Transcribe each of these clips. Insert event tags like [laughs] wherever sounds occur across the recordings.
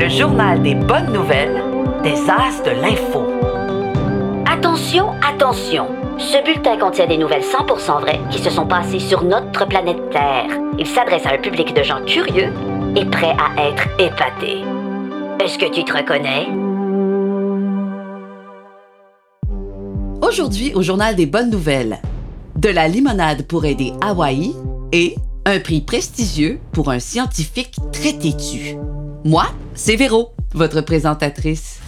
le journal des bonnes nouvelles des As de l'info. Attention, attention. Ce bulletin contient des nouvelles 100% vraies qui se sont passées sur notre planète Terre. Il s'adresse à un public de gens curieux et prêts à être épatés. Est-ce que tu te reconnais? Aujourd'hui, au journal des bonnes nouvelles, de la limonade pour aider Hawaï et un prix prestigieux pour un scientifique très têtu. Moi, c'est Véro, votre présentatrice.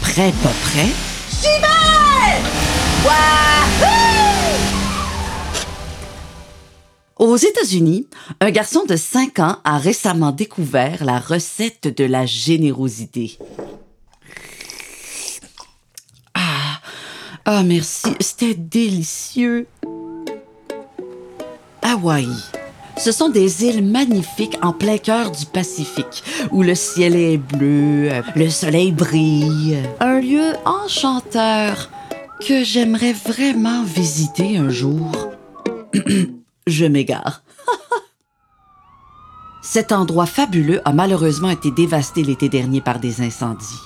Prêt, pas prêt? J'y vais! Aux États-Unis, un garçon de 5 ans a récemment découvert la recette de la générosité. Ah, ah merci, c'était délicieux. Hawaï. Ce sont des îles magnifiques en plein cœur du Pacifique, où le ciel est bleu, le soleil brille. Un lieu enchanteur que j'aimerais vraiment visiter un jour. [clears throat] Je m'égare. [laughs] Cet endroit fabuleux a malheureusement été dévasté l'été dernier par des incendies.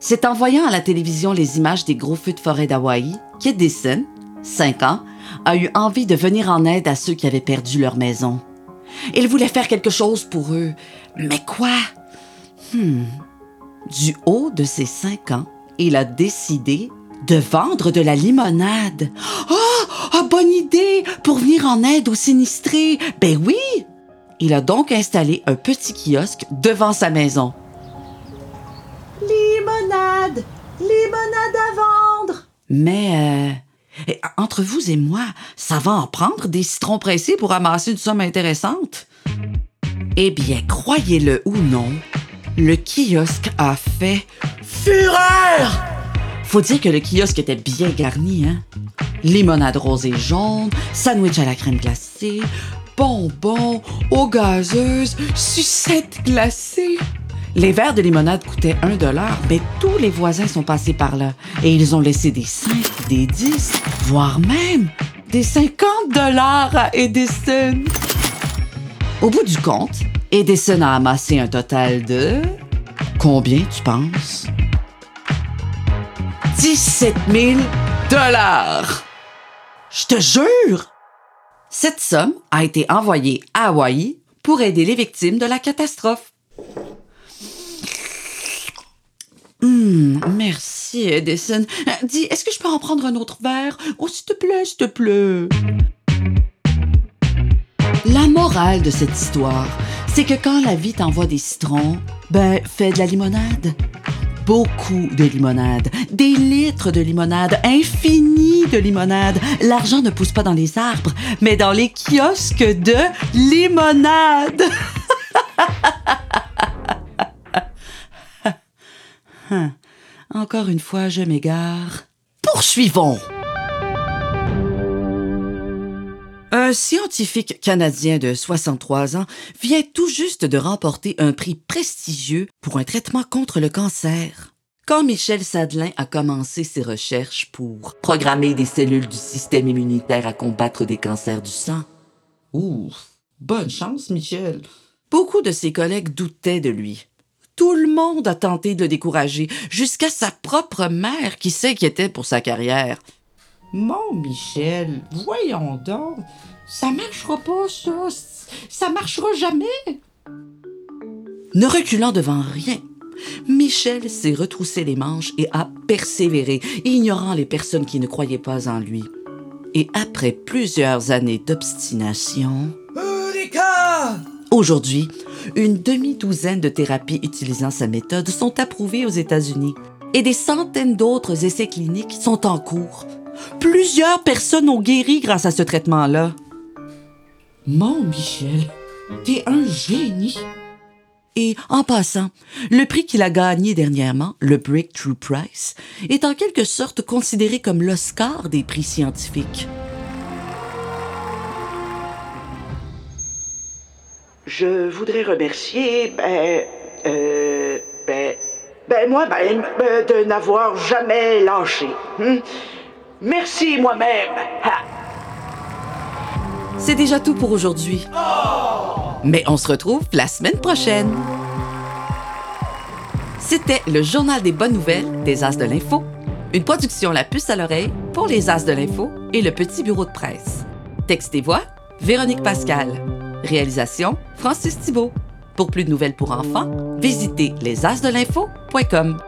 C'est en voyant à la télévision les images des gros feux de forêt d'Hawaï qu'Edison, 5 ans, a eu envie de venir en aide à ceux qui avaient perdu leur maison. Il voulait faire quelque chose pour eux. Mais quoi? Hmm. Du haut de ses cinq ans, il a décidé de vendre de la limonade. Oh! oh bonne idée! Pour venir en aide aux sinistrés. Ben oui! Il a donc installé un petit kiosque devant sa maison. Limonade! Limonade à vendre! Mais euh, entre vous et moi, ça va en prendre des citrons pressés pour amasser une somme intéressante? Eh bien, croyez-le ou non, le kiosque a fait fureur! Faut dire que le kiosque était bien garni, hein? Limonade rose et jaune, sandwich à la crème glacée, bonbons, eau gazeuse, sucettes glacées. Les verres de limonade coûtaient un dollar, mais tous les voisins sont passés par là et ils ont laissé des 5, des 10, voire même des 50 dollars à Edison. Au bout du compte, Edison a amassé un total de... Combien tu penses? 17 000 dollars! Je te jure! Cette somme a été envoyée à Hawaï pour aider les victimes de la catastrophe. Hum, merci, Edison. Dis, est-ce que je peux en prendre un autre verre? Oh, s'il te plaît, s'il te plaît. La morale de cette histoire, c'est que quand la vie t'envoie des citrons, ben, fais de la limonade. Beaucoup de limonade, des litres de limonade, infini de limonade. L'argent ne pousse pas dans les arbres, mais dans les kiosques de limonade. [laughs] Encore une fois, je m'égare. Poursuivons. Un scientifique canadien de 63 ans vient tout juste de remporter un prix prestigieux pour un traitement contre le cancer. Quand Michel Sadelin a commencé ses recherches pour programmer des cellules du système immunitaire à combattre des cancers du sang. Ouf, bonne chance, Michel. Beaucoup de ses collègues doutaient de lui. Tout le monde a tenté de le décourager, jusqu'à sa propre mère qui s'inquiétait pour sa carrière. Mon Michel, voyons donc, ça marchera pas, ça. Ça marchera jamais. Ne reculant devant rien, Michel s'est retroussé les manches et a persévéré, ignorant les personnes qui ne croyaient pas en lui. Et après plusieurs années d'obstination... Aujourd'hui, une demi-douzaine de thérapies utilisant sa méthode sont approuvées aux États-Unis et des centaines d'autres essais cliniques sont en cours. Plusieurs personnes ont guéri grâce à ce traitement-là. Mon Michel, t'es un génie. Et en passant, le prix qu'il a gagné dernièrement, le Breakthrough Prize, est en quelque sorte considéré comme l'Oscar des prix scientifiques. Je voudrais remercier, ben, euh, ben, ben moi-même ben, de n'avoir jamais lâché. Hein. Merci moi-même. C'est déjà tout pour aujourd'hui. Mais on se retrouve la semaine prochaine. C'était le Journal des bonnes nouvelles des As de l'Info, une production La Puce à l'oreille pour les As de l'Info et le Petit Bureau de presse. Texte et voix, Véronique Pascal. Réalisation Francis Thibault. Pour plus de nouvelles pour enfants, visitez lesacedelinfo.com.